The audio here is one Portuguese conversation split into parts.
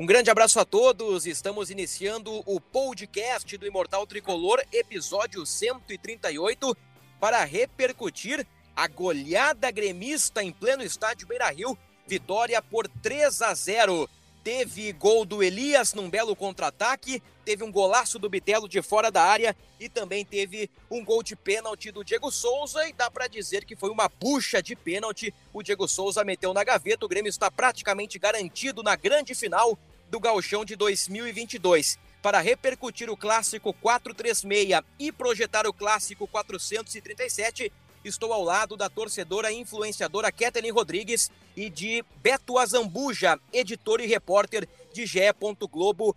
Um grande abraço a todos. Estamos iniciando o podcast do Imortal Tricolor, episódio 138, para repercutir a goleada gremista em pleno estádio Beira-Rio. Vitória por 3 a 0. Teve gol do Elias num belo contra-ataque, teve um golaço do Bitelo de fora da área e também teve um gol de pênalti do Diego Souza e dá para dizer que foi uma bucha de pênalti. O Diego Souza meteu na gaveta, o Grêmio está praticamente garantido na grande final do Gauchão de 2022. Para repercutir o clássico 436 e projetar o clássico 437, estou ao lado da torcedora e influenciadora Kathleen Rodrigues e de Beto Azambuja, editor e repórter de ge.globo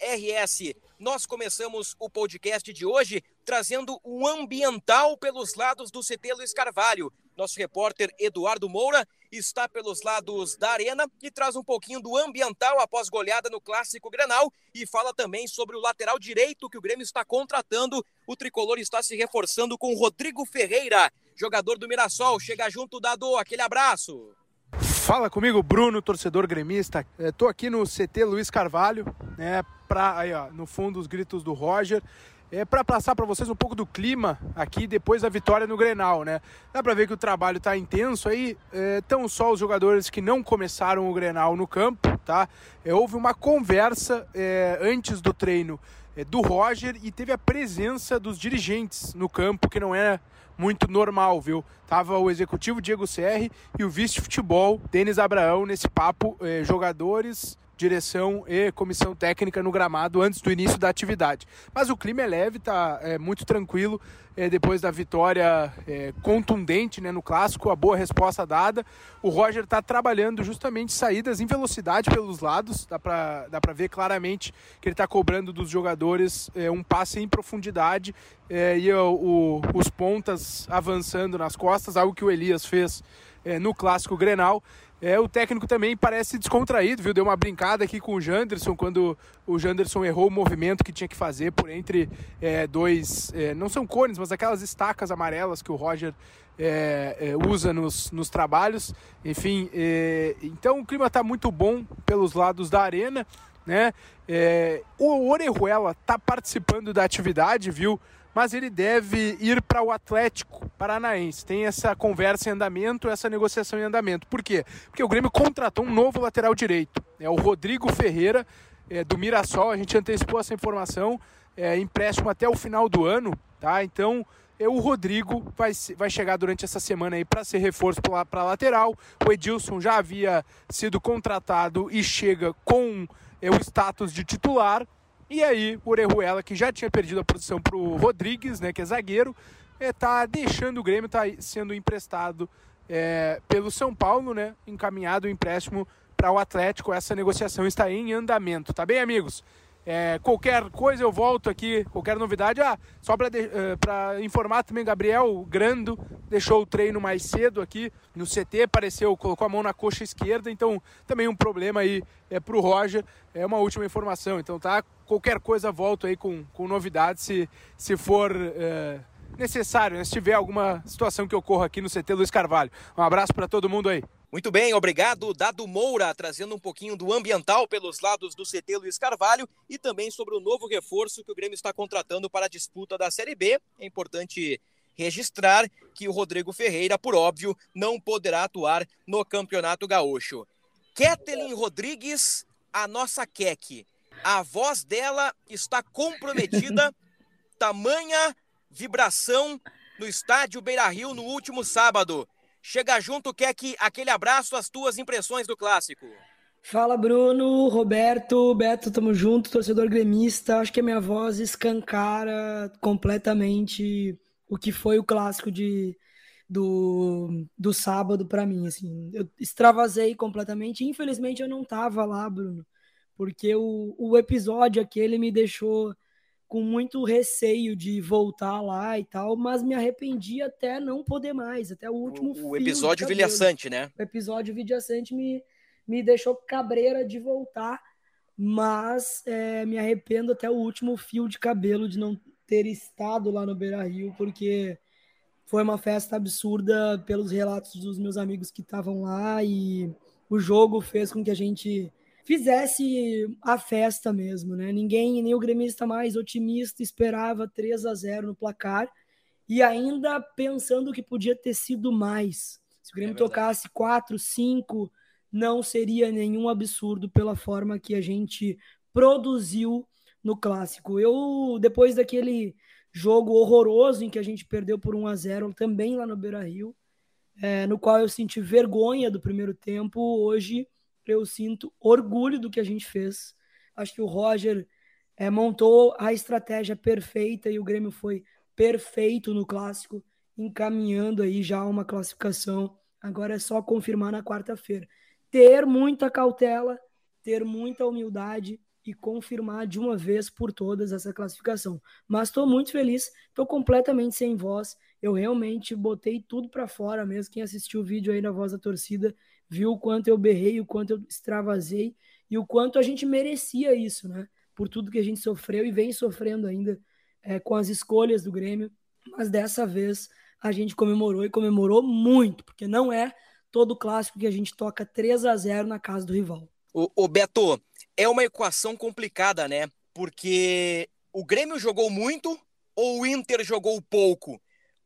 RS. Nós começamos o podcast de hoje trazendo o ambiental pelos lados do CT Luiz Carvalho. Nosso repórter Eduardo Moura está pelos lados da arena e traz um pouquinho do ambiental após goleada no clássico Grenal e fala também sobre o lateral direito que o Grêmio está contratando. O tricolor está se reforçando com Rodrigo Ferreira, jogador do Mirassol. Chega junto, Dado, aquele abraço. Fala comigo, Bruno, torcedor gremista. Estou aqui no CT Luiz Carvalho, né, pra, aí, ó, no fundo os gritos do Roger é, para passar para vocês um pouco do clima aqui depois da vitória no Grenal, né? Dá para ver que o trabalho está intenso aí, estão é, só os jogadores que não começaram o Grenal no campo, tá? É, houve uma conversa é, antes do treino é, do Roger e teve a presença dos dirigentes no campo, que não é muito normal, viu? Tava o executivo Diego Serri e o vice-futebol Denis Abraão nesse papo, jogadores direção e comissão técnica no gramado antes do início da atividade. Mas o clima é leve, tá é, muito tranquilo é, depois da vitória é, contundente né, no clássico, a boa resposta dada. O Roger está trabalhando justamente saídas em velocidade pelos lados, dá para dá ver claramente que ele está cobrando dos jogadores é, um passe em profundidade é, e o, o, os pontas avançando nas costas, algo que o Elias fez é, no clássico Grenal. É, o técnico também parece descontraído, viu? Deu uma brincada aqui com o Janderson quando o Janderson errou o movimento que tinha que fazer por entre é, dois. É, não são cones, mas aquelas estacas amarelas que o Roger é, é, usa nos, nos trabalhos. Enfim, é, então o clima está muito bom pelos lados da arena. Né? o Orejuela está participando da atividade, viu? Mas ele deve ir para o Atlético Paranaense. Tem essa conversa em andamento, essa negociação em andamento. Por quê? Porque o Grêmio contratou um novo lateral direito. É o Rodrigo Ferreira, é, do Mirassol. A gente antecipou essa informação. É, empréstimo até o final do ano, tá? Então, é, o Rodrigo vai, vai chegar durante essa semana aí para ser reforço para a lateral. O Edilson já havia sido contratado e chega com é, o status de titular. E aí, o Orejuela, que já tinha perdido a posição para o Rodrigues, né, que é zagueiro, está é, deixando o Grêmio, está sendo emprestado é, pelo São Paulo, né, encaminhado o empréstimo para o Atlético. Essa negociação está em andamento, tá bem, amigos? É, qualquer coisa eu volto aqui, qualquer novidade. Ah, só para uh, informar também, Gabriel Grando deixou o treino mais cedo aqui no CT, apareceu, colocou a mão na coxa esquerda, então também um problema aí é, para o Roger. É uma última informação, então tá? Qualquer coisa volto aí com, com novidades se, se for uh, necessário, né? se tiver alguma situação que ocorra aqui no CT Luiz Carvalho. Um abraço para todo mundo aí. Muito bem, obrigado, Dado Moura, trazendo um pouquinho do ambiental pelos lados do CT Luiz Carvalho e também sobre o novo reforço que o Grêmio está contratando para a disputa da Série B. É importante registrar que o Rodrigo Ferreira, por óbvio, não poderá atuar no Campeonato Gaúcho. Ketelin Rodrigues, a nossa Kek. A voz dela está comprometida, tamanha vibração no estádio Beira Rio no último sábado. Chega junto, quer que aquele abraço, as tuas impressões do clássico. Fala Bruno, Roberto, Beto, tamo junto, torcedor gremista. Acho que a minha voz escancara completamente o que foi o clássico de, do, do sábado para mim, assim. Eu extravasei completamente. Infelizmente eu não tava lá, Bruno, porque o, o episódio aquele me deixou com muito receio de voltar lá e tal, mas me arrependi até não poder mais, até o último O, o episódio vilhaçante, né? O episódio vilhaçante me, me deixou cabreira de voltar, mas é, me arrependo até o último fio de cabelo de não ter estado lá no Beira Rio, porque foi uma festa absurda pelos relatos dos meus amigos que estavam lá e o jogo fez com que a gente fizesse a festa mesmo, né? Ninguém, nem o gremista mais otimista esperava 3 a 0 no placar e ainda pensando que podia ter sido mais. Se o Grêmio é tocasse 4, 5, não seria nenhum absurdo pela forma que a gente produziu no clássico. Eu, depois daquele jogo horroroso em que a gente perdeu por 1 a 0 também lá no Beira Rio, é, no qual eu senti vergonha do primeiro tempo, hoje eu sinto orgulho do que a gente fez. Acho que o Roger é, montou a estratégia perfeita e o Grêmio foi perfeito no clássico, encaminhando aí já uma classificação. Agora é só confirmar na quarta-feira ter muita cautela, ter muita humildade e confirmar de uma vez por todas essa classificação. Mas estou muito feliz, estou completamente sem voz. Eu realmente botei tudo para fora mesmo. Quem assistiu o vídeo aí na voz da torcida viu o quanto eu berrei, o quanto eu extravasei e o quanto a gente merecia isso, né? Por tudo que a gente sofreu e vem sofrendo ainda é, com as escolhas do Grêmio. Mas dessa vez a gente comemorou e comemorou muito, porque não é todo clássico que a gente toca 3 a 0 na casa do rival. O, o Beto, é uma equação complicada, né? Porque o Grêmio jogou muito ou o Inter jogou pouco?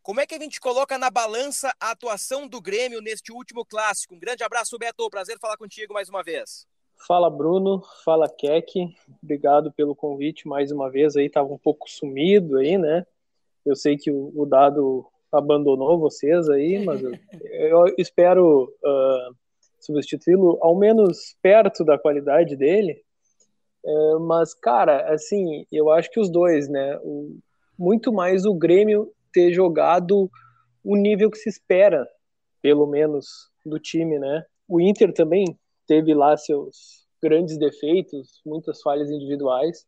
Como é que a gente coloca na balança a atuação do Grêmio neste último clássico? Um grande abraço, Beto. Prazer falar contigo mais uma vez. Fala, Bruno. Fala, Keck. Obrigado pelo convite mais uma vez. Aí tava um pouco sumido aí, né? Eu sei que o, o Dado abandonou vocês aí, mas eu, eu espero uh, substituí-lo ao menos perto da qualidade dele. Uh, mas, cara, assim, eu acho que os dois, né? O, muito mais o Grêmio ter jogado o nível que se espera, pelo menos, do time, né? O Inter também teve lá seus grandes defeitos, muitas falhas individuais,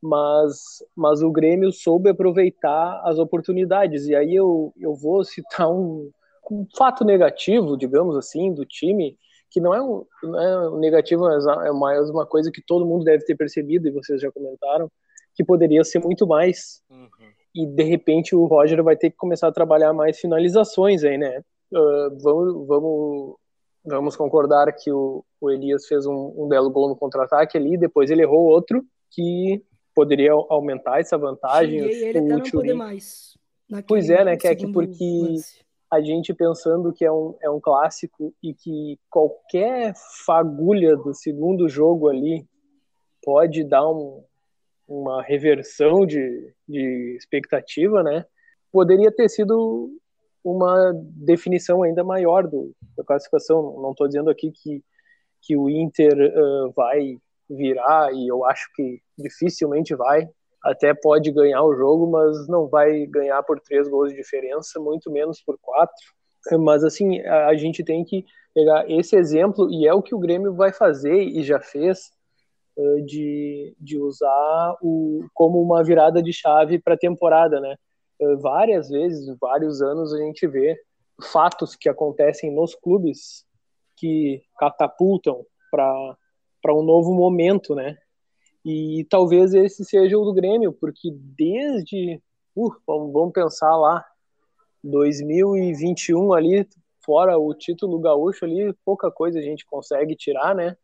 mas, mas o Grêmio soube aproveitar as oportunidades. E aí eu, eu vou citar um, um fato negativo, digamos assim, do time, que não é um, não é um negativo, mas é mais uma coisa que todo mundo deve ter percebido, e vocês já comentaram, que poderia ser muito mais. Uhum. E de repente o Roger vai ter que começar a trabalhar mais finalizações aí, né? Uh, vamos, vamos, vamos concordar que o, o Elias fez um, um belo gol no contra-ataque ali, depois ele errou outro que poderia aumentar essa vantagem. E ele até não poder mais. Pois é, né, Keck, porque lance. a gente pensando que é um, é um clássico e que qualquer fagulha do segundo jogo ali pode dar um, uma reversão de, de expectativa, né? Poderia ter sido uma definição ainda maior do, da classificação. Não estou dizendo aqui que, que o Inter uh, vai virar, e eu acho que dificilmente vai. Até pode ganhar o jogo, mas não vai ganhar por três gols de diferença, muito menos por quatro. Mas assim, a, gente tem que pegar esse exemplo, e é o que o Grêmio vai fazer e já fez, de, de usar o, como uma virada de chave para a temporada, né? Várias vezes, vários anos, a gente vê fatos que acontecem nos clubes que catapultam para um novo momento, né? E talvez esse seja o do Grêmio, porque desde, uh, vamos pensar lá, 2021 ali, fora o título gaúcho ali, pouca coisa a gente consegue tirar, né?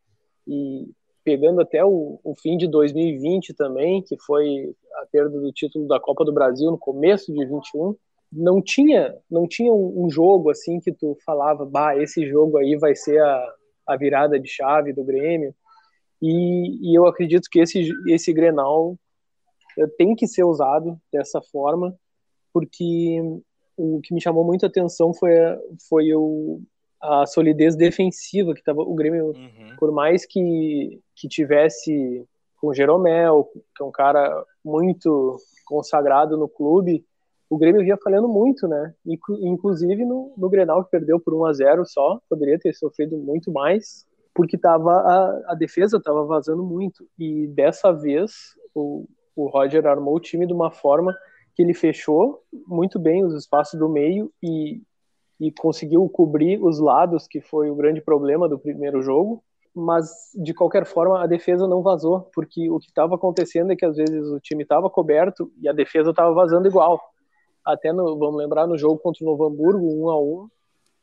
E pegando até o, o, fim de 2020 também, que foi a perda do título da Copa do Brasil no começo de 21, não tinha não tinha um, um jogo assim que tu falava, bah, esse jogo aí vai ser a, a virada de chave do Grêmio. E, e eu acredito que esse, esse Grenal eh, tem que ser usado dessa forma, porque o que me chamou muito a atenção foi, foi o, a solidez defensiva que tava o Grêmio, uhum. por mais que, que tivesse com Jeromel, que é um cara muito consagrado no clube, o Grêmio vinha falhando muito, né? Inclusive no, no Grenal que perdeu por 1 a 0 só, poderia ter sofrido muito mais, porque tava a, a defesa estava vazando muito. E dessa vez o, o Roger armou o time de uma forma que ele fechou muito bem os espaços do meio e, e conseguiu cobrir os lados, que foi o grande problema do primeiro jogo. Mas, de qualquer forma, a defesa não vazou, porque o que estava acontecendo é que às vezes o time estava coberto e a defesa estava vazando igual. Até, no, vamos lembrar, no jogo contra o Novo Hamburgo, 1 a 1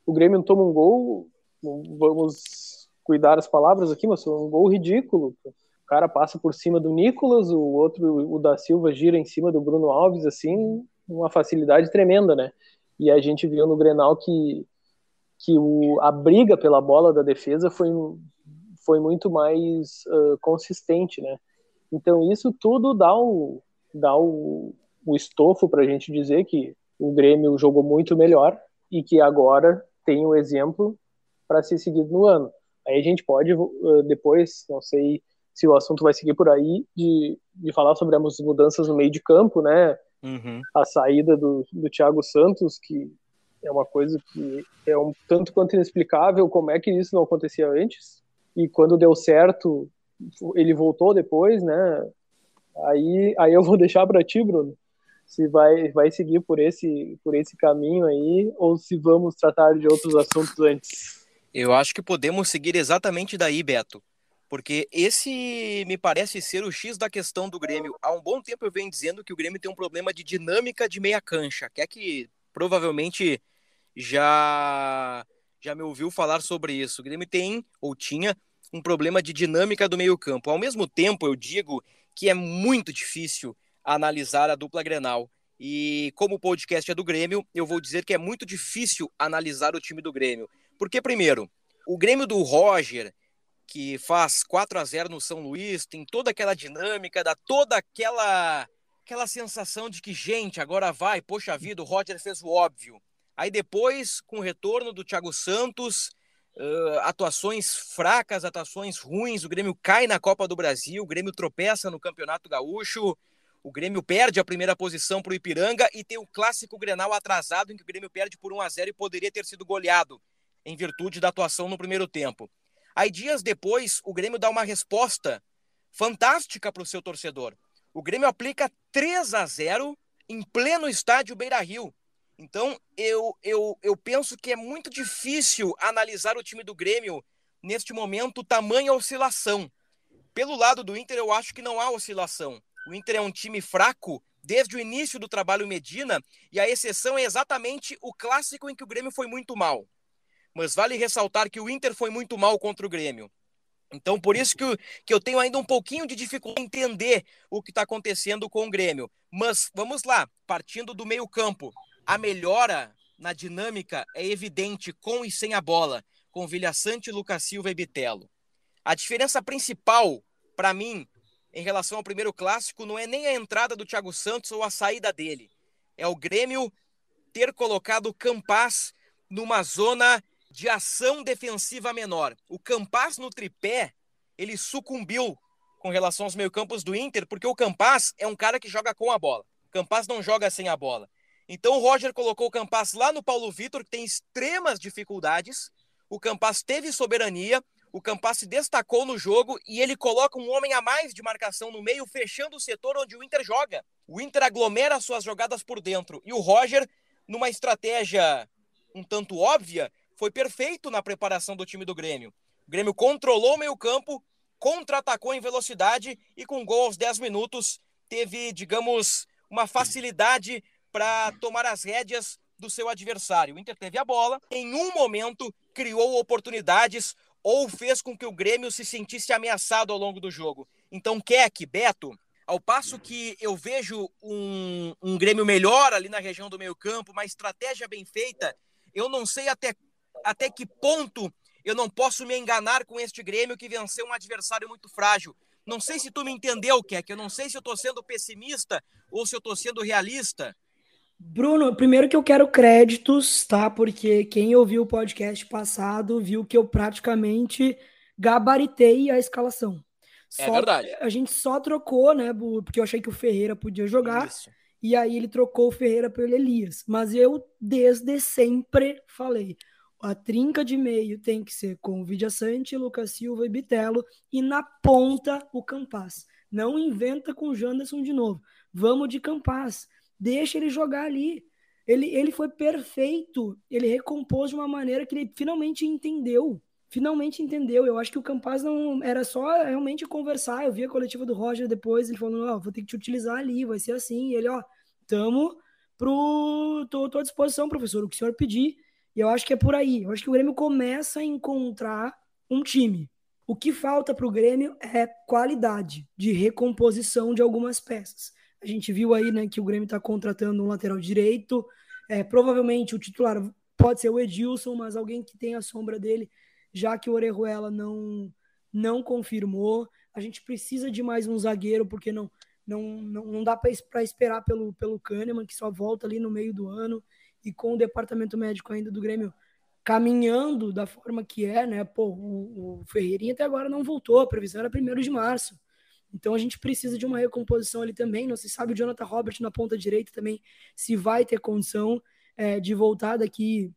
o Grêmio toma um gol, vamos cuidar as palavras aqui, mas um gol ridículo cara passa por cima do Nicolas, o outro, o da Silva, gira em cima do Bruno Alves, assim, uma facilidade tremenda, né? E a gente viu no Grenal que, que o, a briga pela bola da defesa foi, foi muito mais uh, consistente, né? Então isso tudo dá o, dá o, o estofo para a gente dizer que o Grêmio jogou muito melhor e que agora tem o um exemplo para ser seguido no ano. Aí a gente pode depois, não sei se o assunto vai seguir por aí, de, de falar sobre as mudanças no meio de campo, né? Uhum. A saída do, do Thiago Santos, que é uma coisa que é um tanto quanto inexplicável como é que isso não acontecia antes. E quando deu certo, ele voltou depois, né? Aí, aí eu vou deixar para ti, Bruno, se vai, vai seguir por esse, por esse caminho aí ou se vamos tratar de outros assuntos antes. Eu acho que podemos seguir exatamente daí, Beto. Porque esse me parece ser o X da questão do Grêmio. Há um bom tempo eu venho dizendo que o Grêmio tem um problema de dinâmica de meia cancha. Que é que provavelmente já já me ouviu falar sobre isso. O Grêmio tem ou tinha um problema de dinâmica do meio-campo. Ao mesmo tempo, eu digo que é muito difícil analisar a dupla Grenal. E como o podcast é do Grêmio, eu vou dizer que é muito difícil analisar o time do Grêmio. Porque primeiro, o Grêmio do Roger que faz 4 a 0 no São Luís, tem toda aquela dinâmica, dá toda aquela aquela sensação de que, gente, agora vai, poxa vida, o Roger fez o óbvio. Aí depois, com o retorno do Thiago Santos, uh, atuações fracas, atuações ruins, o Grêmio cai na Copa do Brasil, o Grêmio tropeça no Campeonato Gaúcho, o Grêmio perde a primeira posição para o Ipiranga e tem o clássico Grenal atrasado em que o Grêmio perde por 1 a 0 e poderia ter sido goleado em virtude da atuação no primeiro tempo. Aí, dias depois, o Grêmio dá uma resposta fantástica para o seu torcedor. O Grêmio aplica 3 a 0 em pleno estádio Beira Rio. Então, eu, eu, eu penso que é muito difícil analisar o time do Grêmio neste momento, tamanha oscilação. Pelo lado do Inter, eu acho que não há oscilação. O Inter é um time fraco desde o início do trabalho Medina, e a exceção é exatamente o clássico em que o Grêmio foi muito mal mas vale ressaltar que o Inter foi muito mal contra o Grêmio. Então, por isso que eu, que eu tenho ainda um pouquinho de dificuldade em entender o que está acontecendo com o Grêmio. Mas vamos lá, partindo do meio-campo. A melhora na dinâmica é evidente com e sem a bola, com Vilha Sante, Lucas Silva e Bitelo. A diferença principal, para mim, em relação ao primeiro clássico, não é nem a entrada do Thiago Santos ou a saída dele. É o Grêmio ter colocado o Campaz numa zona de ação defensiva menor. O Campas no tripé, ele sucumbiu com relação aos meio-campos do Inter, porque o Campas é um cara que joga com a bola. O Campas não joga sem a bola. Então o Roger colocou o Campas lá no Paulo Vitor, que tem extremas dificuldades. O Campas teve soberania, o Campas se destacou no jogo e ele coloca um homem a mais de marcação no meio, fechando o setor onde o Inter joga. O Inter aglomera suas jogadas por dentro e o Roger, numa estratégia um tanto óbvia, foi perfeito na preparação do time do Grêmio. O Grêmio controlou o meio-campo, contra-atacou em velocidade e com gol aos 10 minutos teve, digamos, uma facilidade para tomar as rédeas do seu adversário. O Inter teve a bola, em um momento criou oportunidades ou fez com que o Grêmio se sentisse ameaçado ao longo do jogo. Então, Keck, Beto, ao passo que eu vejo um, um Grêmio melhor ali na região do meio-campo, uma estratégia bem feita, eu não sei até até que ponto eu não posso me enganar com este Grêmio que venceu um adversário muito frágil. Não sei se tu me entendeu, Keck. Eu não sei se eu tô sendo pessimista ou se eu tô sendo realista. Bruno, primeiro que eu quero créditos, tá? Porque quem ouviu o podcast passado viu que eu praticamente gabaritei a escalação. É só, é verdade. A gente só trocou, né? Porque eu achei que o Ferreira podia jogar. Isso. e aí ele trocou o Ferreira pelo Elias. Mas eu, desde sempre, falei: a trinca de meio tem que ser com o Vidia Sante, Lucas Silva e Bitelo, e na ponta o Campaz. Não inventa com o Janderson de novo. Vamos de Campaz. Deixa ele jogar ali. Ele, ele foi perfeito. Ele recompôs de uma maneira que ele finalmente entendeu. Finalmente entendeu. Eu acho que o Campaz não era só realmente conversar. Eu vi a coletiva do Roger depois, ele falando: Ó, oh, vou ter que te utilizar ali, vai ser assim. E ele, ó, tamo pro. Tô, tô à disposição, professor, o que o senhor pedir. E eu acho que é por aí. Eu acho que o Grêmio começa a encontrar um time. O que falta para o Grêmio é qualidade de recomposição de algumas peças. A gente viu aí né, que o Grêmio está contratando um lateral direito. É, provavelmente o titular pode ser o Edilson, mas alguém que tem a sombra dele, já que o Orejuela não, não confirmou. A gente precisa de mais um zagueiro, porque não, não, não, não dá para esperar pelo, pelo Kahneman, que só volta ali no meio do ano e com o departamento médico ainda do Grêmio caminhando da forma que é, né? Pô, o, o Ferreirinha até agora não voltou, a previsão era primeiro de março. Então a gente precisa de uma recomposição ali também. Não se sabe o Jonathan Robert na ponta direita também se vai ter condição é, de voltar daqui.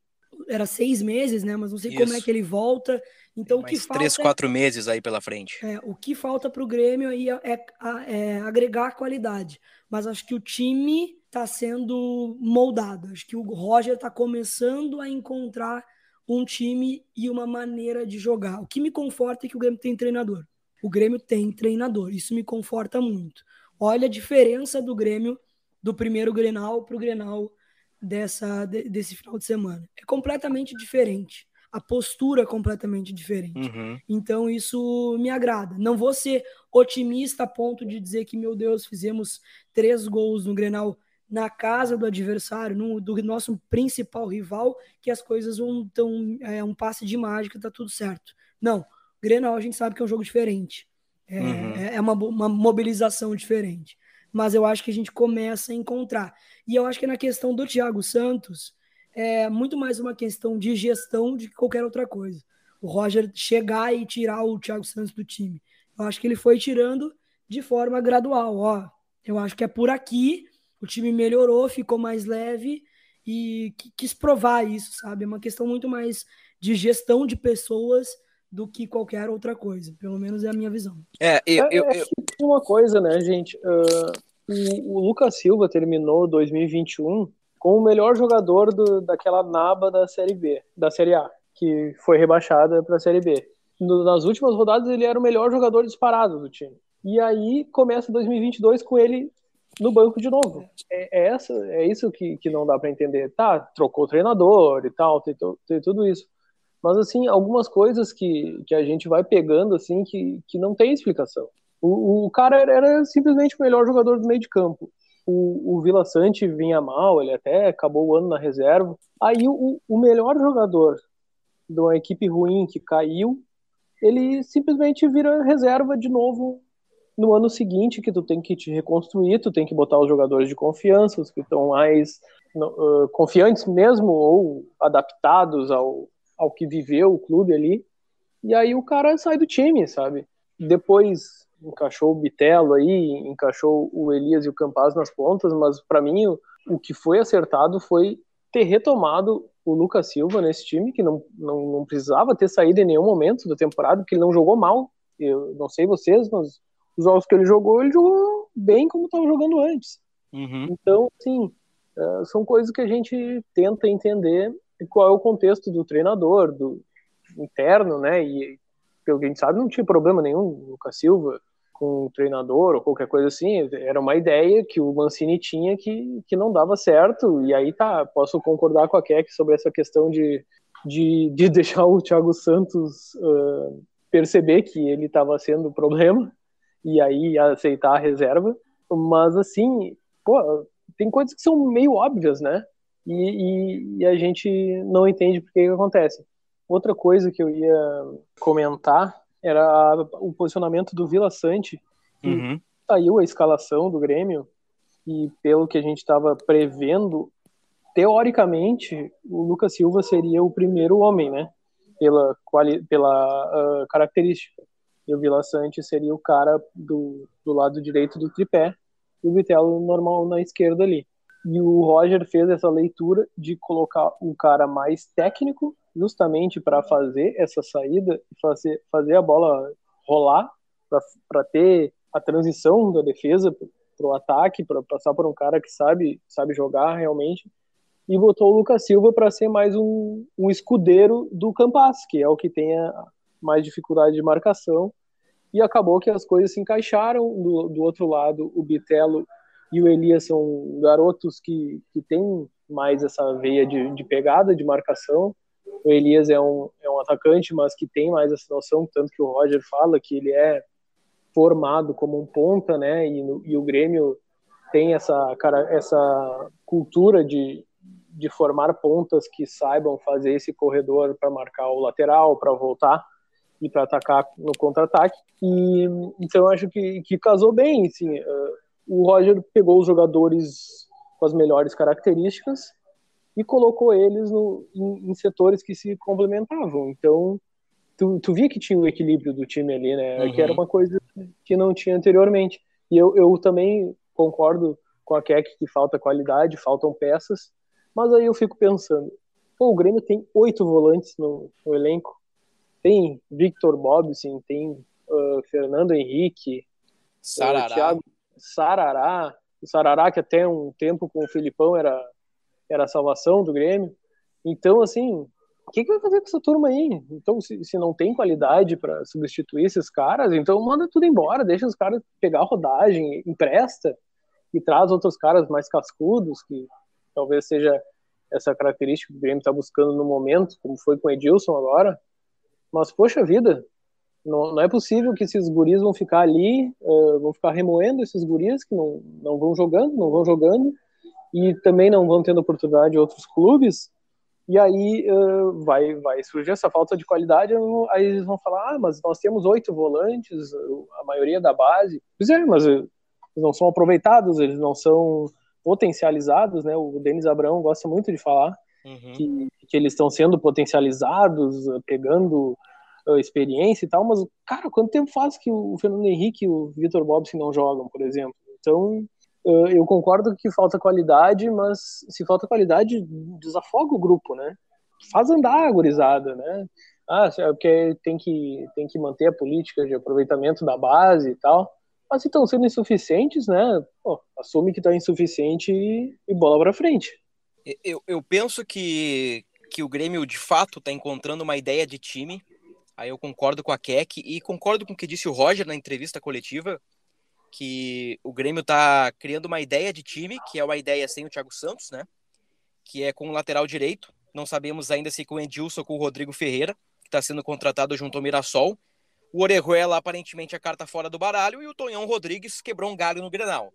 Era seis meses, né? Mas não sei Isso. como é que ele volta. Então Tem o que falta. Três, quatro meses aí pela frente. É, o que falta para o Grêmio aí é, é, é agregar qualidade. Mas acho que o time está sendo moldado. Acho que o Roger está começando a encontrar um time e uma maneira de jogar. O que me conforta é que o Grêmio tem treinador. O Grêmio tem treinador. Isso me conforta muito. Olha a diferença do Grêmio do primeiro Grenal para o Grenal dessa, desse final de semana. É completamente diferente. A postura é completamente diferente. Uhum. Então isso me agrada. Não vou ser otimista a ponto de dizer que, meu Deus, fizemos três gols no Grenal na casa do adversário, no, do nosso principal rival, que as coisas vão tão é um passe de mágica, tá tudo certo. Não, Grenal a gente sabe que é um jogo diferente. É, uhum. é, é uma, uma mobilização diferente. Mas eu acho que a gente começa a encontrar. E eu acho que na questão do Thiago Santos, é muito mais uma questão de gestão de que qualquer outra coisa. O Roger chegar e tirar o Thiago Santos do time. Eu acho que ele foi tirando de forma gradual. Ó, eu acho que é por aqui o time melhorou, ficou mais leve e quis provar isso, sabe? É uma questão muito mais de gestão de pessoas do que qualquer outra coisa. Pelo menos é a minha visão. É, eu, eu, eu... uma coisa, né, gente? Uh, o, o Lucas Silva terminou 2021 como o melhor jogador do, daquela naba da Série B, da Série A, que foi rebaixada para a Série B. No, nas últimas rodadas ele era o melhor jogador disparado do time. E aí começa 2022 com ele no banco de novo. É, é, essa, é isso que, que não dá para entender. Tá, trocou o treinador e tal, tem, tem, tudo isso. Mas, assim, algumas coisas que, que a gente vai pegando, assim, que, que não tem explicação. O, o cara era simplesmente o melhor jogador do meio de campo. O, o Vila Sante vinha mal, ele até acabou o ano na reserva. Aí o, o melhor jogador de uma equipe ruim que caiu, ele simplesmente vira reserva de novo no ano seguinte que tu tem que te reconstruir, tu tem que botar os jogadores de confiança, os que estão mais uh, confiantes mesmo ou adaptados ao, ao que viveu o clube ali. E aí o cara sai do time, sabe? Depois encaixou o Bitelo aí, encaixou o Elias e o Campaz nas pontas, mas para mim o, o que foi acertado foi ter retomado o Lucas Silva nesse time, que não, não, não precisava ter saído em nenhum momento da temporada, porque ele não jogou mal. Eu não sei vocês, mas os jogos que ele jogou, ele jogou bem como estava jogando antes. Uhum. Então, sim, uh, são coisas que a gente tenta entender qual é o contexto do treinador, do interno, né? E pelo que a gente sabe, não tinha problema nenhum o Lucas Silva com o treinador ou qualquer coisa assim. Era uma ideia que o Mancini tinha que, que não dava certo. E aí tá, posso concordar com a Keck sobre essa questão de, de, de deixar o Thiago Santos uh, perceber que ele estava sendo o problema e aí aceitar a reserva. Mas assim, pô, tem coisas que são meio óbvias, né? E, e, e a gente não entende por que, que acontece. Outra coisa que eu ia comentar era a, o posicionamento do Vila Sante, que uhum. saiu a escalação do Grêmio, e pelo que a gente estava prevendo, teoricamente, o Lucas Silva seria o primeiro homem, né? Pela, quali, pela uh, característica e o Vila Sante seria o cara do, do lado direito do tripé, e o Bitelo normal na esquerda ali. E o Roger fez essa leitura de colocar um cara mais técnico, justamente para fazer essa saída e fazer, fazer a bola rolar, para ter a transição da defesa para o ataque, para passar por um cara que sabe, sabe jogar realmente. E botou o Lucas Silva para ser mais um, um escudeiro do Campas, que é o que tem a mais dificuldade de marcação. E acabou que as coisas se encaixaram. Do, do outro lado, o Bitelo e o Elias são garotos que, que têm mais essa veia de, de pegada, de marcação. O Elias é um, é um atacante, mas que tem mais essa noção, tanto que o Roger fala que ele é formado como um ponta, né? E, e o Grêmio tem essa, cara, essa cultura de, de formar pontas que saibam fazer esse corredor para marcar o lateral, para voltar e para atacar no contra-ataque. E então eu acho que, que casou bem, assim, uh, o Roger pegou os jogadores com as melhores características e colocou eles no, em, em setores que se complementavam. Então, tu, tu via que tinha o equilíbrio do time ali, né? Uhum. Que era uma coisa que não tinha anteriormente. E eu, eu também concordo com a Keck que falta qualidade, faltam peças, mas aí eu fico pensando, pô, o Grêmio tem oito volantes no, no elenco, tem Victor Bobson, tem uh, Fernando Henrique, Sarará. Uh, Thiago Sarará, o Sarará que até um tempo com o Filipão era, era a salvação do Grêmio. Então, assim, o que, que vai fazer com essa turma aí? Então, se, se não tem qualidade para substituir esses caras, então manda tudo embora, deixa os caras pegar a rodagem, empresta e traz outros caras mais cascudos, que talvez seja essa característica que o Grêmio está buscando no momento, como foi com o Edilson agora. Mas, poxa vida, não, não é possível que esses guris vão ficar ali, uh, vão ficar remoendo esses guris que não, não vão jogando, não vão jogando, e também não vão tendo oportunidade outros clubes, e aí uh, vai, vai surgir essa falta de qualidade, aí eles vão falar, ah, mas nós temos oito volantes, a maioria da base. Pois é, mas eles não são aproveitados, eles não são potencializados, né? O Denis Abrão gosta muito de falar uhum. que, que eles estão sendo potencializados, pegando experiência e tal, mas, cara, quanto tempo faz que o Fernando Henrique e o Vitor Bobson não jogam, por exemplo? Então, eu concordo que falta qualidade, mas se falta qualidade, desafoga o grupo, né? Faz andar a gurizada, né? Ah, é porque tem que, tem que manter a política de aproveitamento da base e tal. Mas se estão sendo insuficientes, né? Pô, assume que está insuficiente e, e bola para frente. Eu, eu penso que, que o Grêmio de fato está encontrando uma ideia de time Aí eu concordo com a Keck e concordo com o que disse o Roger na entrevista coletiva, que o Grêmio está criando uma ideia de time, que é uma ideia sem o Thiago Santos, né? Que é com o lateral direito. Não sabemos ainda se com o Edilson ou com o Rodrigo Ferreira, que está sendo contratado junto ao Mirassol. O Orejuela, aparentemente, a carta fora do baralho. E o Tonhão Rodrigues quebrou um galho no Grenal.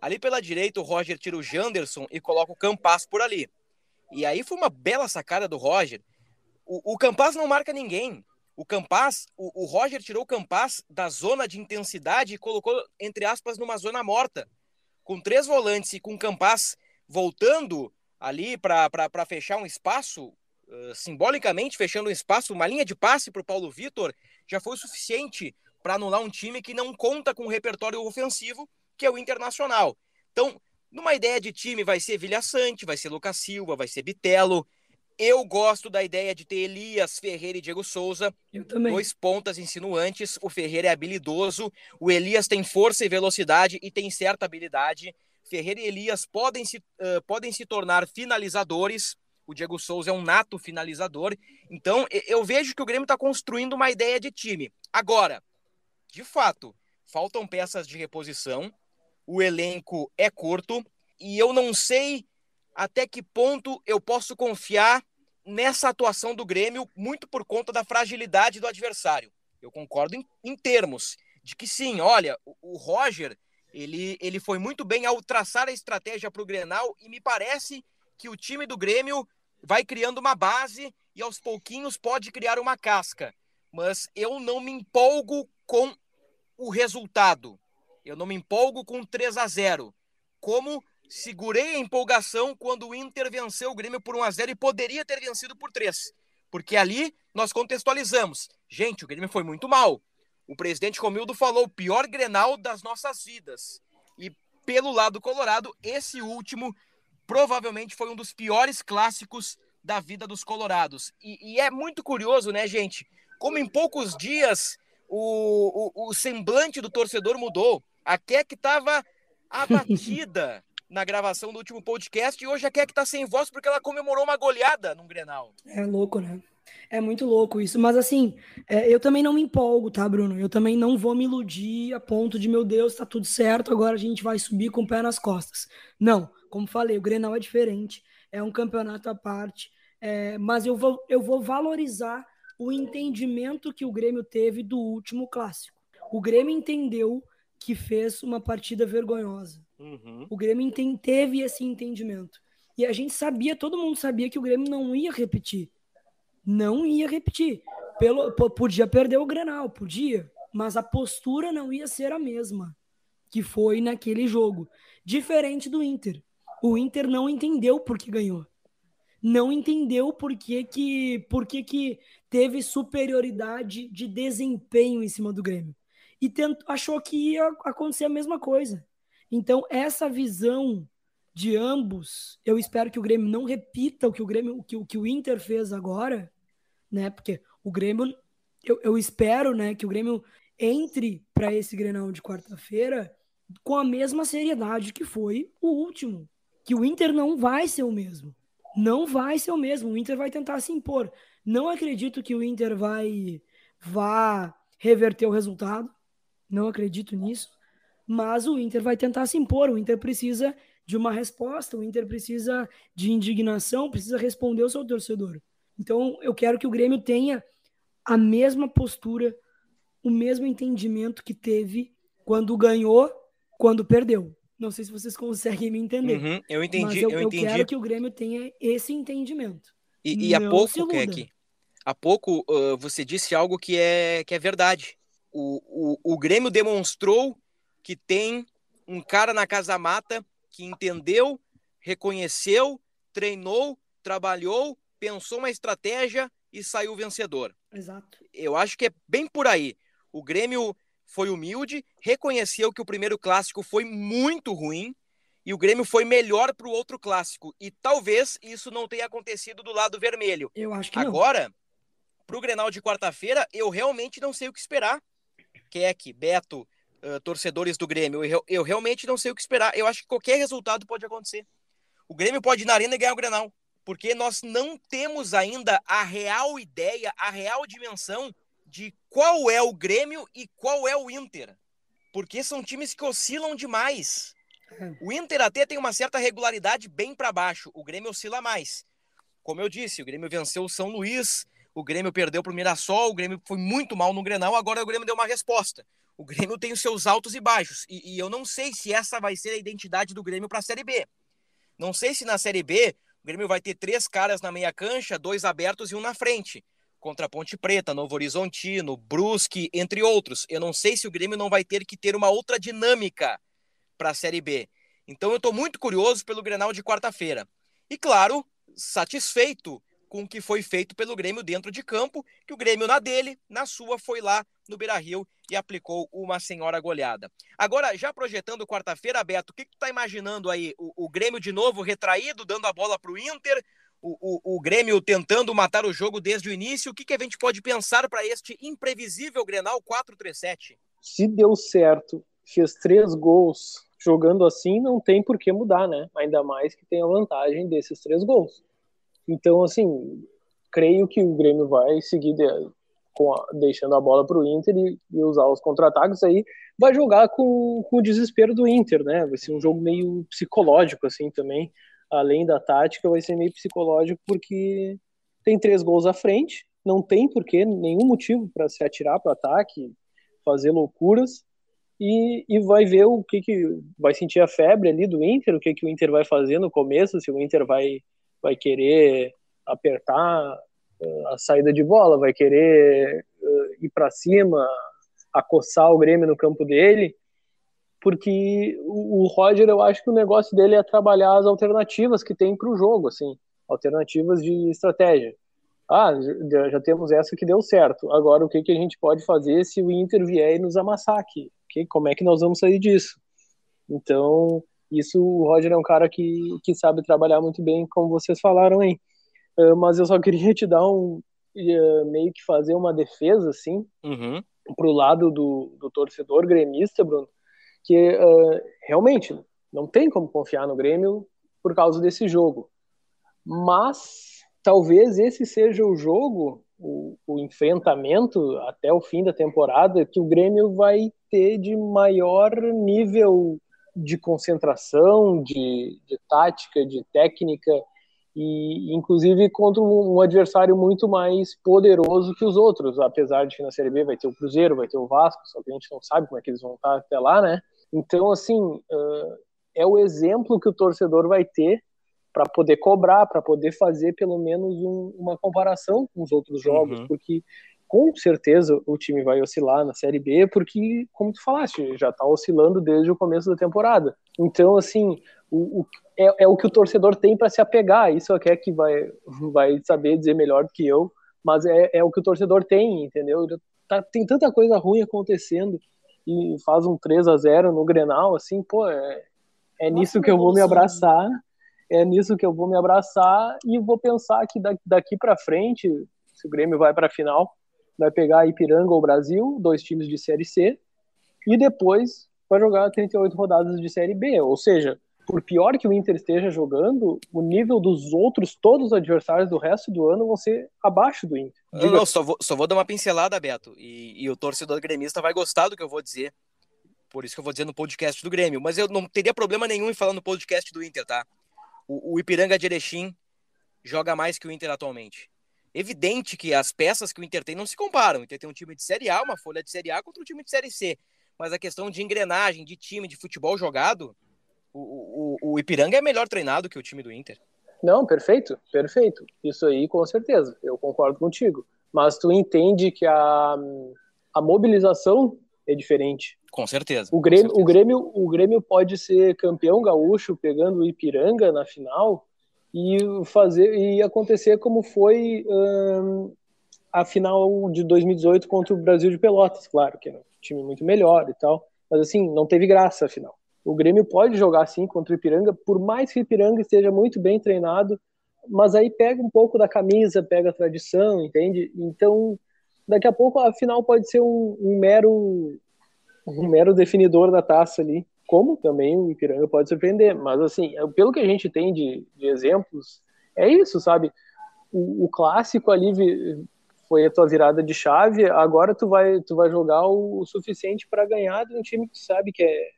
Ali pela direita, o Roger tira o Janderson e coloca o Campas por ali. E aí foi uma bela sacada do Roger. O, o Campas não marca ninguém. O Campas, o, o Roger tirou o Campas da zona de intensidade e colocou, entre aspas, numa zona morta. Com três volantes e com o Campas voltando ali para fechar um espaço, uh, simbolicamente fechando um espaço, uma linha de passe para o Paulo Vitor, já foi suficiente para anular um time que não conta com um repertório ofensivo, que é o Internacional. Então, numa ideia de time, vai ser Vilha Sante, vai ser Lucas Silva, vai ser Bitelo, eu gosto da ideia de ter Elias Ferreira e Diego Souza, dois pontas insinuantes. O Ferreira é habilidoso, o Elias tem força e velocidade e tem certa habilidade. Ferreira e Elias podem se, uh, podem se tornar finalizadores. O Diego Souza é um nato finalizador. Então, eu vejo que o Grêmio está construindo uma ideia de time. Agora, de fato, faltam peças de reposição. O elenco é curto e eu não sei até que ponto eu posso confiar nessa atuação do Grêmio, muito por conta da fragilidade do adversário. Eu concordo em, em termos de que sim, olha, o, o, Roger ele, ele foi muito bem ao traçar a estratégia para o Grenal e me parece que o time do Grêmio vai criando uma base e aos pouquinhos pode criar uma casca. Mas eu não me empolgo com o resultado. Eu não me empolgo com 3 a 0 Como segurei a empolgação quando o Inter venceu o Grêmio por 1 a 0 e poderia ter vencido por 3. Porque ali nós contextualizamos. Gente, o Grêmio foi muito mal. O presidente Romildo falou o pior Grenal das nossas vidas. E pelo lado colorado, esse último provavelmente foi um dos piores clássicos da vida dos colorados. E, e é muito curioso, né, gente? Como em poucos dias o, o, o semblante do torcedor mudou. A Keck estava abatida na gravação do último podcast e hoje a Keck está sem voz porque ela comemorou uma goleada no Grenal. É louco, né? É muito louco isso. Mas assim, é, eu também não me empolgo, tá, Bruno? Eu também não vou me iludir a ponto de, meu Deus, tá tudo certo, agora a gente vai subir com o pé nas costas. Não, como falei, o Grenal é diferente, é um campeonato à parte, é, mas eu vou, eu vou valorizar o entendimento que o Grêmio teve do último clássico. O Grêmio entendeu que fez uma partida vergonhosa. Uhum. O Grêmio teve esse entendimento. E a gente sabia, todo mundo sabia que o Grêmio não ia repetir não ia repetir. Pelo, podia perder o Grenal, podia, mas a postura não ia ser a mesma que foi naquele jogo. Diferente do Inter. O Inter não entendeu por que ganhou. Não entendeu por que, que, por que, que teve superioridade de desempenho em cima do Grêmio. E tentou, achou que ia acontecer a mesma coisa. Então, essa visão de ambos, eu espero que o Grêmio não repita o que o Grêmio, o que, o que o Inter fez agora, né? Porque o Grêmio, eu, eu espero, né, que o Grêmio entre para esse Grenal de quarta-feira com a mesma seriedade que foi o último, que o Inter não vai ser o mesmo. Não vai ser o mesmo. O Inter vai tentar se impor. Não acredito que o Inter vai vá reverter o resultado. Não acredito nisso. Mas o Inter vai tentar se impor. O Inter precisa de uma resposta. O Inter precisa de indignação. Precisa responder ao seu torcedor. Então, eu quero que o Grêmio tenha a mesma postura, o mesmo entendimento que teve quando ganhou, quando perdeu. Não sei se vocês conseguem me entender. Uhum, eu entendi, mas eu, eu, entendi. eu quero que o Grêmio tenha esse entendimento. E, e há pouco, Keck, há pouco uh, você disse algo que é, que é verdade. O, o, o Grêmio demonstrou que tem um cara na casa mata que entendeu, reconheceu, treinou, trabalhou pensou uma estratégia e saiu vencedor. Exato. Eu acho que é bem por aí. O Grêmio foi humilde, reconheceu que o primeiro clássico foi muito ruim e o Grêmio foi melhor para o outro clássico. E talvez isso não tenha acontecido do lado vermelho. Eu acho que Agora, para o Grenal de quarta-feira, eu realmente não sei o que esperar. Keck, Beto, uh, torcedores do Grêmio, eu, eu realmente não sei o que esperar. Eu acho que qualquer resultado pode acontecer. O Grêmio pode ir na arena e ganhar o Grenal porque nós não temos ainda a real ideia, a real dimensão de qual é o Grêmio e qual é o Inter. Porque são times que oscilam demais. É. O Inter até tem uma certa regularidade bem para baixo, o Grêmio oscila mais. Como eu disse, o Grêmio venceu o São Luís, o Grêmio perdeu para o Mirassol, o Grêmio foi muito mal no Grenal, agora o Grêmio deu uma resposta. O Grêmio tem os seus altos e baixos, e, e eu não sei se essa vai ser a identidade do Grêmio para a Série B. Não sei se na Série B o Grêmio vai ter três caras na meia cancha, dois abertos e um na frente. Contra Ponte Preta, Novo Horizontino, Brusque, entre outros. Eu não sei se o Grêmio não vai ter que ter uma outra dinâmica para a Série B. Então eu estou muito curioso pelo Grenal de quarta-feira. E claro, satisfeito com o que foi feito pelo Grêmio dentro de campo, que o Grêmio na dele, na sua, foi lá no Beira-Rio e aplicou uma senhora goleada. Agora, já projetando quarta-feira, Beto, o que, que tá imaginando aí? O, o, Grêmio de novo retraído, dando a bola para o Inter, o, o, Grêmio tentando matar o jogo desde o início. O que, que a gente pode pensar para este imprevisível Grenal 4-3-7? Se deu certo, fez três gols jogando assim, não tem por que mudar, né? Ainda mais que tem a vantagem desses três gols. Então, assim, creio que o Grêmio vai seguir de, a, deixando a bola para o Inter e, e, usar os contra-ataques aí, vai jogar com, com o desespero do Inter, né? Vai ser um jogo meio psicológico, assim, também. Além da tática, vai ser meio psicológico porque tem três gols à frente, não tem porquê, nenhum motivo para se atirar para o ataque, fazer loucuras. E, e, vai ver o que, que vai sentir a febre ali do Inter, o que, que o Inter vai fazer no começo, se o Inter vai vai querer apertar uh, a saída de bola, vai querer uh, ir para cima, acossar o Grêmio no campo dele, porque o, Roger, eu acho que o negócio dele é trabalhar as alternativas que tem para o jogo, assim, alternativas de estratégia. Ah, já, já temos essa que deu certo. Agora, o que, que a gente pode fazer se o Inter vier e nos amassar aqui? Que, como é que nós vamos sair disso? Então, isso o Roger é um cara que, que sabe trabalhar muito bem, como vocês falaram aí. Uh, mas eu só queria te dar um. Uh, meio que fazer uma defesa, assim, uhum. pro lado do, do torcedor gremista, Bruno, que uh, realmente não tem como confiar no Grêmio por causa desse jogo. Mas talvez esse seja o jogo, o, o enfrentamento até o fim da temporada, que o Grêmio vai ter de maior nível de concentração, de, de tática, de técnica, e inclusive contra um adversário muito mais poderoso que os outros, apesar de que na Série B vai ter o Cruzeiro, vai ter o Vasco, só que a gente não sabe como é que eles vão estar até lá, né? Então, assim, é o exemplo que o torcedor vai ter para poder cobrar, para poder fazer pelo menos um, uma comparação com os outros jogos, uhum. porque com certeza o time vai oscilar na Série B, porque, como tu falaste, já está oscilando desde o começo da temporada. Então, assim, o, o é, é, o que o torcedor tem para se apegar. Isso é que vai, vai saber dizer melhor do que eu, mas é, é o que o torcedor tem, entendeu? Tá, tem tanta coisa ruim acontecendo e faz um 3 a 0 no Grenal, assim, pô, é, é nisso que eu vou me abraçar, é nisso que eu vou me abraçar e vou pensar que daqui para frente, se o Grêmio vai para a final, vai pegar Ipiranga ou Brasil, dois times de Série C, e depois vai jogar 38 rodadas de Série B, ou seja, por pior que o Inter esteja jogando, o nível dos outros, todos os adversários do resto do ano vão ser abaixo do Inter. Diga... Não, só vou, só vou dar uma pincelada, Beto, e, e, o torcedor gremista vai gostar do que eu vou dizer. Por isso que eu vou dizer no podcast do Grêmio. Mas eu não teria problema nenhum em falar no podcast do Inter, tá? O, o Ipiranga de Erechim joga mais que o Inter atualmente. Evidente que as peças que o Inter tem não se comparam. O Inter tem um time de Série A, uma folha de Série A contra um time de Série C. Mas a questão de engrenagem, de time, de futebol jogado, o, o, o Ipiranga é melhor treinado que o time do Inter. Não, perfeito, perfeito. Isso aí, com certeza, eu concordo contigo. Mas tu entende que a, a mobilização é diferente. Com certeza. O Grêmio, certeza. O, Grêmio, o Grêmio pode ser campeão gaúcho pegando o Ipiranga na final e fazer e acontecer como foi a final de 2018 contra o Brasil de Pelotas, claro que é um time muito melhor e tal, mas assim não teve graça a final. O Grêmio pode jogar assim contra o Ipiranga, por mais que o Ipiranga esteja muito bem treinado, mas aí pega um pouco da camisa, pega a tradição, entende? Então, daqui a pouco a final pode ser um, um mero um mero definidor da taça ali, como também o Ipiranga pode surpreender. Mas assim, pelo que a gente tem de, de exemplos, é isso, sabe? O, o, clássico ali foi a tua virada de chave, agora tu vai tu vai jogar o, o suficiente para ganhar de um time que tu sabe que é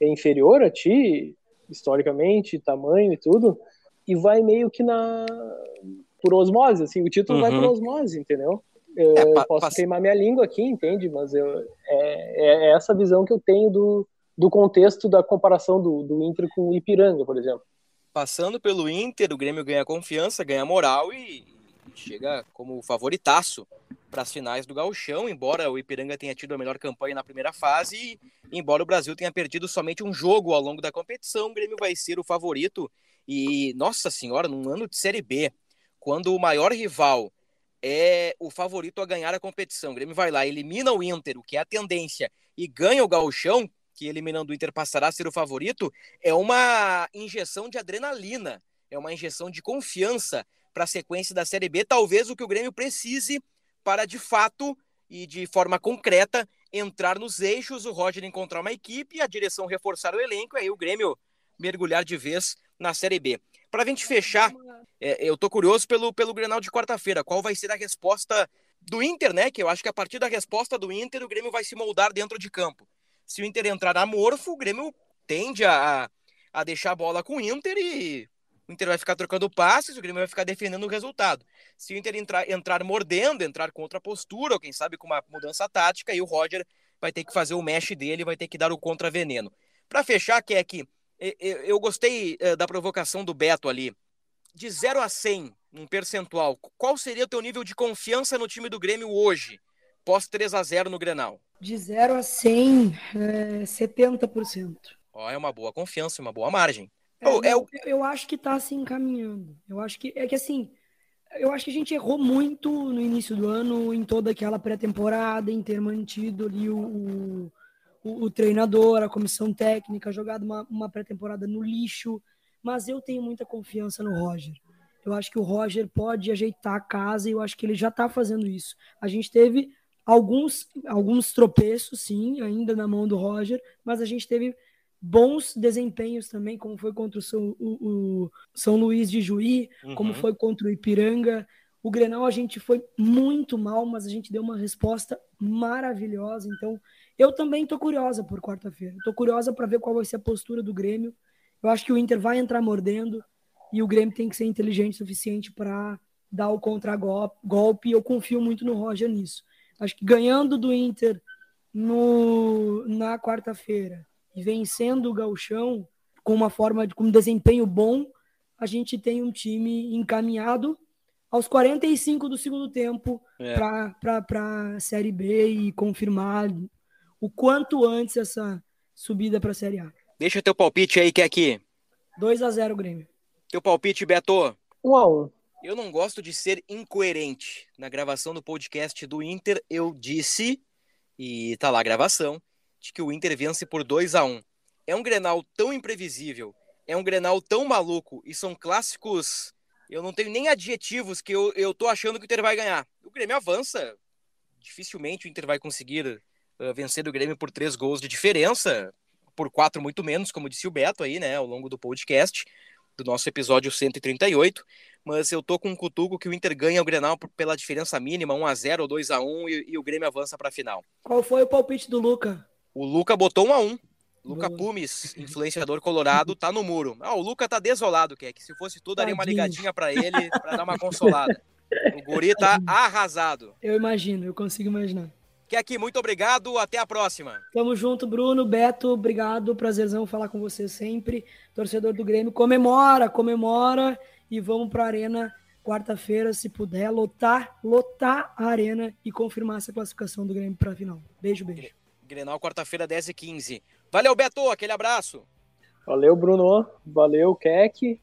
é inferior a ti, historicamente, tamanho e tudo, e vai meio que na por osmose, assim, o título uhum. vai por osmose, entendeu? Eu é, posso queimar minha língua aqui, entende? Mas eu, é, é, essa visão que eu tenho do, do contexto da comparação do, do Inter com o Ipiranga, por exemplo. Passando pelo Inter, o Grêmio ganha confiança, ganha moral e chega como favoritaço para as finais do Gauchão, embora o Ipiranga tenha tido a melhor campanha na primeira fase e embora o Brasil tenha perdido somente um jogo ao longo da competição, o Grêmio vai ser o favorito e, nossa senhora, num ano de Série B, quando o maior rival é o favorito a ganhar a competição, o Grêmio vai lá, elimina o Inter, o que é a tendência, e ganha o Gauchão, que eliminando o Inter passará a ser o favorito, é uma injeção de adrenalina, é uma injeção de confiança para a sequência da Série B, talvez o que o Grêmio precise para de fato e de forma concreta entrar nos eixos, o Roger encontrar uma equipe, a direção reforçar o elenco, e aí o Grêmio mergulhar de vez na Série B. Para a gente fechar, é, eu tô curioso pelo, pelo Grenal de quarta-feira. Qual vai ser a resposta do Inter, né? Que eu acho que a partir da resposta do Inter, o Grêmio vai se moldar dentro de campo. Se o Inter entrar amorfo, o Grêmio tende a, a deixar a bola com o Inter e o Inter vai ficar trocando passes, o Grêmio vai ficar defendendo o resultado. Se o Inter entrar, entrar mordendo, entrar contra a postura, ou quem sabe com uma mudança tática, aí o Roger vai ter que fazer o mesh dele, vai ter que dar o contra-veneno. Para fechar, que é que eu gostei eh, da provocação do Beto ali. De 0 a 100, um percentual, qual seria o teu nível de confiança no time do Grêmio hoje, pós 3 a 0 no Grenal? De 0 a 100, é 70%. Ó, é uma boa confiança, uma boa margem. É, oh, é o... Eu acho que tá se encaminhando. Eu acho que é que assim, eu acho que a gente errou muito no início do ano, em toda aquela pré-temporada, em ter mantido ali o, o, o treinador, a comissão técnica, jogado uma, uma pré-temporada no lixo, mas eu tenho muita confiança no Roger. Eu acho que o Roger pode ajeitar a casa e eu acho que ele já está fazendo isso. A gente teve alguns, alguns tropeços, sim, ainda na mão do Roger, mas a gente teve bons desempenhos também, como foi contra o São, o, o São Luís de Juí, uhum. como foi contra o Ipiranga. O Grenal a gente foi muito mal, mas a gente deu uma resposta maravilhosa. Então, eu também tô curiosa por quarta-feira. Tô curiosa para ver qual vai ser a postura do Grêmio. Eu acho que o Inter vai entrar mordendo e o Grêmio tem que ser inteligente o suficiente para dar o contragolpe. Eu confio muito no Roger nisso. Acho que ganhando do Inter no, na quarta-feira e vencendo o Gauchão com uma forma de com um desempenho bom, a gente tem um time encaminhado aos 45 do segundo tempo é. para a Série B e confirmar o quanto antes essa subida para a Série A. Deixa teu palpite aí, que é aqui. 2 a 0 Grêmio. Teu palpite, Beto? 1 a 1 Eu não gosto de ser incoerente. Na gravação do podcast do Inter, eu disse, e tá lá a gravação, de que o Inter vence por 2 a 1 É um Grenal tão imprevisível, é um Grenal tão maluco, e são clássicos eu não tenho nem adjetivos que eu, eu tô achando que o Inter vai ganhar. O Grêmio avança. Dificilmente o Inter vai conseguir uh, vencer o Grêmio por três gols de diferença, por quatro muito menos, como disse o Beto aí, né, ao longo do podcast, do nosso episódio 138. Mas eu tô com um cutuco que o Inter ganha o Grenal pela diferença mínima, 1x0 ou 2x1, e, e o Grêmio avança para a final. Qual foi o palpite do Luca? O Luca botou 1x1. Luca Pumes, influenciador colorado, tá no muro. Ah, o Luca tá desolado, que se fosse tudo, daria uma ligadinha para ele, para dar uma consolada. O guri tá arrasado. Eu imagino, eu consigo imaginar. aqui muito obrigado, até a próxima. Tamo junto, Bruno, Beto, obrigado, prazerzão falar com você sempre. Torcedor do Grêmio, comemora, comemora e vamos pra arena quarta-feira, se puder, lotar, lotar a arena e confirmar essa classificação do Grêmio pra final. Beijo, beijo. Grenal, quarta-feira, 10h15. Valeu, Beto, aquele abraço. Valeu, Bruno. Valeu, Keck.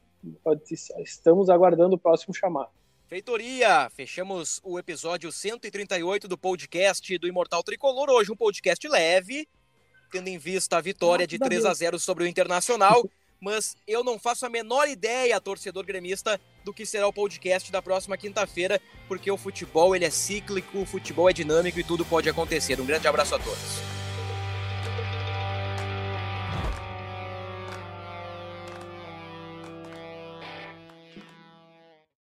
Estamos aguardando o próximo chamado. Feitoria, fechamos o episódio 138 do podcast do Imortal Tricolor. Hoje um podcast leve, tendo em vista a vitória de 3 a 0 sobre o Internacional. Mas eu não faço a menor ideia, torcedor gremista, do que será o podcast da próxima quinta-feira, porque o futebol ele é cíclico, o futebol é dinâmico e tudo pode acontecer. Um grande abraço a todos.